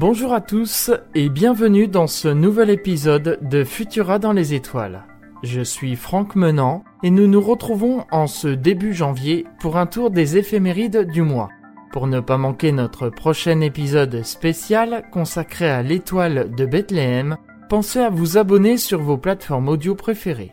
Bonjour à tous et bienvenue dans ce nouvel épisode de Futura dans les étoiles. Je suis Franck Menant et nous nous retrouvons en ce début janvier pour un tour des éphémérides du mois. Pour ne pas manquer notre prochain épisode spécial consacré à l'étoile de Bethléem, pensez à vous abonner sur vos plateformes audio préférées.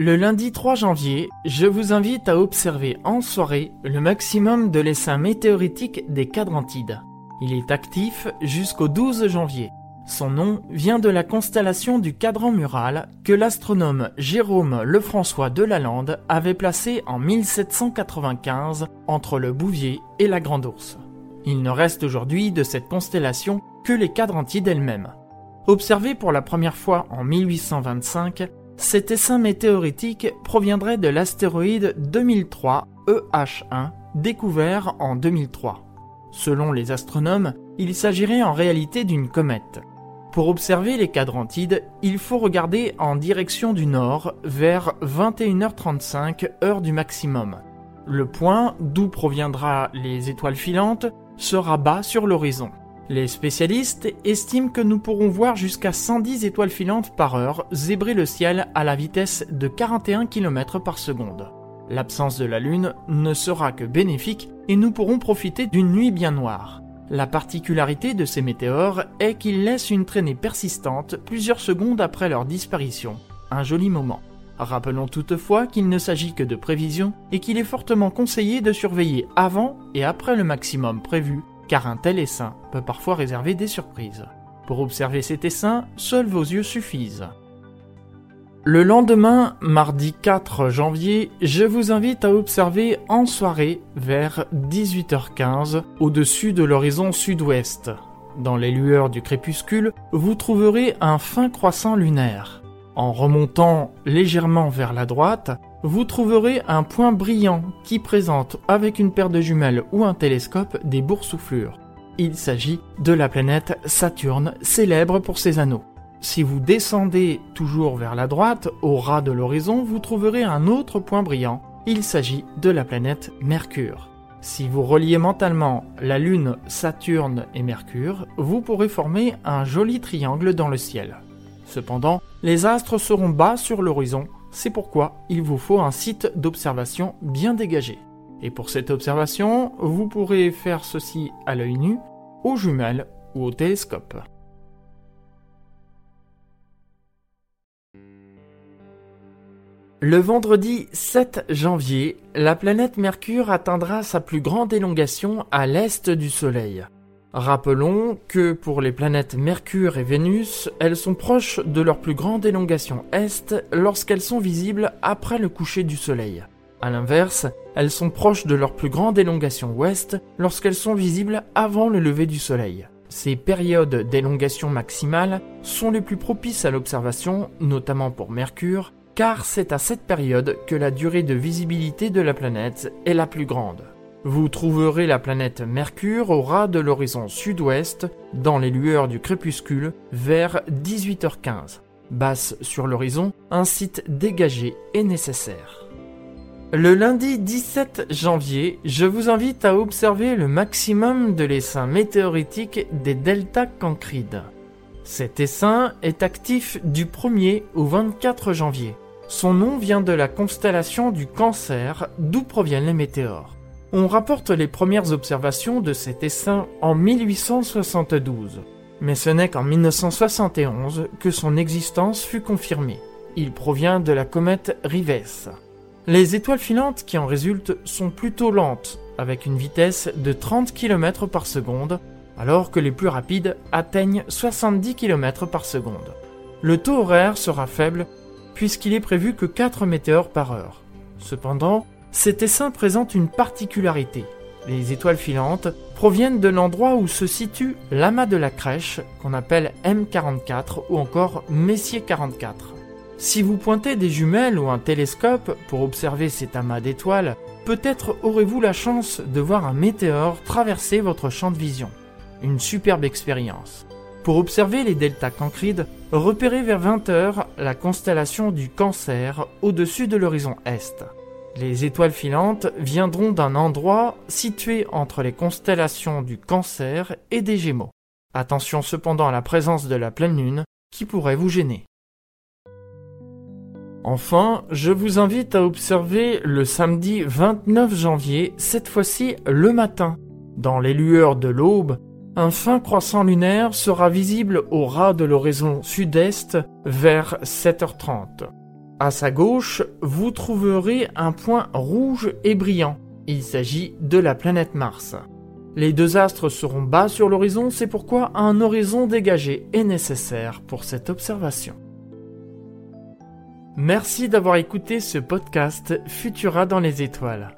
Le lundi 3 janvier, je vous invite à observer en soirée le maximum de l'essaim météoritique des Quadrantides. Il est actif jusqu'au 12 janvier. Son nom vient de la constellation du cadran mural que l'astronome Jérôme Lefrançois de Lalande avait placé en 1795 entre le Bouvier et la Grande Ourse. Il ne reste aujourd'hui de cette constellation que les Quadrantides elles-mêmes. Observé pour la première fois en 1825, cet essaim météoritique proviendrait de l'astéroïde 2003 EH1 découvert en 2003. Selon les astronomes, il s'agirait en réalité d'une comète. Pour observer les quadrantides, il faut regarder en direction du nord vers 21h35 heure du maximum. Le point d'où proviendra les étoiles filantes sera bas sur l'horizon. Les spécialistes estiment que nous pourrons voir jusqu'à 110 étoiles filantes par heure zébrer le ciel à la vitesse de 41 km par seconde. L'absence de la Lune ne sera que bénéfique et nous pourrons profiter d'une nuit bien noire. La particularité de ces météores est qu'ils laissent une traînée persistante plusieurs secondes après leur disparition. Un joli moment. Rappelons toutefois qu'il ne s'agit que de prévision et qu'il est fortement conseillé de surveiller avant et après le maximum prévu car un tel essaim peut parfois réserver des surprises. Pour observer cet essaim, seuls vos yeux suffisent. Le lendemain, mardi 4 janvier, je vous invite à observer en soirée vers 18h15 au-dessus de l'horizon sud-ouest. Dans les lueurs du crépuscule, vous trouverez un fin croissant lunaire. En remontant légèrement vers la droite, vous trouverez un point brillant qui présente avec une paire de jumelles ou un télescope des boursouflures. Il s'agit de la planète Saturne, célèbre pour ses anneaux. Si vous descendez toujours vers la droite, au ras de l'horizon, vous trouverez un autre point brillant. Il s'agit de la planète Mercure. Si vous reliez mentalement la Lune, Saturne et Mercure, vous pourrez former un joli triangle dans le ciel. Cependant, les astres seront bas sur l'horizon c'est pourquoi il vous faut un site d'observation bien dégagé. Et pour cette observation, vous pourrez faire ceci à l'œil nu, aux jumelles ou au télescope. Le vendredi 7 janvier, la planète Mercure atteindra sa plus grande élongation à l'est du Soleil. Rappelons que pour les planètes Mercure et Vénus, elles sont proches de leur plus grande élongation est lorsqu'elles sont visibles après le coucher du Soleil. A l'inverse, elles sont proches de leur plus grande élongation ouest lorsqu'elles sont visibles avant le lever du Soleil. Ces périodes d'élongation maximale sont les plus propices à l'observation, notamment pour Mercure, car c'est à cette période que la durée de visibilité de la planète est la plus grande. Vous trouverez la planète Mercure au ras de l'horizon sud-ouest, dans les lueurs du crépuscule, vers 18h15. Basse sur l'horizon, un site dégagé est nécessaire. Le lundi 17 janvier, je vous invite à observer le maximum de l'essaim météoritique des delta Cancrides. Cet essaim est actif du 1er au 24 janvier. Son nom vient de la constellation du Cancer, d'où proviennent les météores. On rapporte les premières observations de cet essaim en 1872, mais ce n'est qu'en 1971 que son existence fut confirmée. Il provient de la comète Rives. Les étoiles filantes qui en résultent sont plutôt lentes, avec une vitesse de 30 km par seconde, alors que les plus rapides atteignent 70 km par seconde. Le taux horaire sera faible puisqu'il est prévu que 4 météores par heure. Cependant, cet essaim présente une particularité. Les étoiles filantes proviennent de l'endroit où se situe l'amas de la crèche, qu'on appelle M44 ou encore Messier 44. Si vous pointez des jumelles ou un télescope pour observer cet amas d'étoiles, peut-être aurez-vous la chance de voir un météore traverser votre champ de vision. Une superbe expérience. Pour observer les deltas cancrides, repérez vers 20h la constellation du Cancer au-dessus de l'horizon Est. Les étoiles filantes viendront d'un endroit situé entre les constellations du Cancer et des Gémeaux. Attention cependant à la présence de la pleine lune qui pourrait vous gêner. Enfin, je vous invite à observer le samedi 29 janvier, cette fois-ci le matin. Dans les lueurs de l'aube, un fin croissant lunaire sera visible au ras de l'horizon sud-est vers 7h30. À sa gauche, vous trouverez un point rouge et brillant. Il s'agit de la planète Mars. Les deux astres seront bas sur l'horizon, c'est pourquoi un horizon dégagé est nécessaire pour cette observation. Merci d'avoir écouté ce podcast Futura dans les étoiles.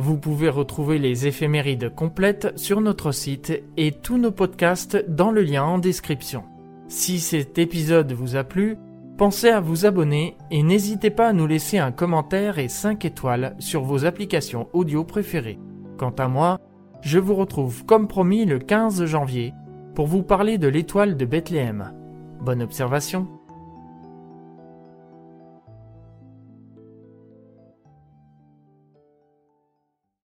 Vous pouvez retrouver les éphémérides complètes sur notre site et tous nos podcasts dans le lien en description. Si cet épisode vous a plu, pensez à vous abonner et n'hésitez pas à nous laisser un commentaire et 5 étoiles sur vos applications audio préférées. Quant à moi, je vous retrouve comme promis le 15 janvier pour vous parler de l'étoile de Bethléem. Bonne observation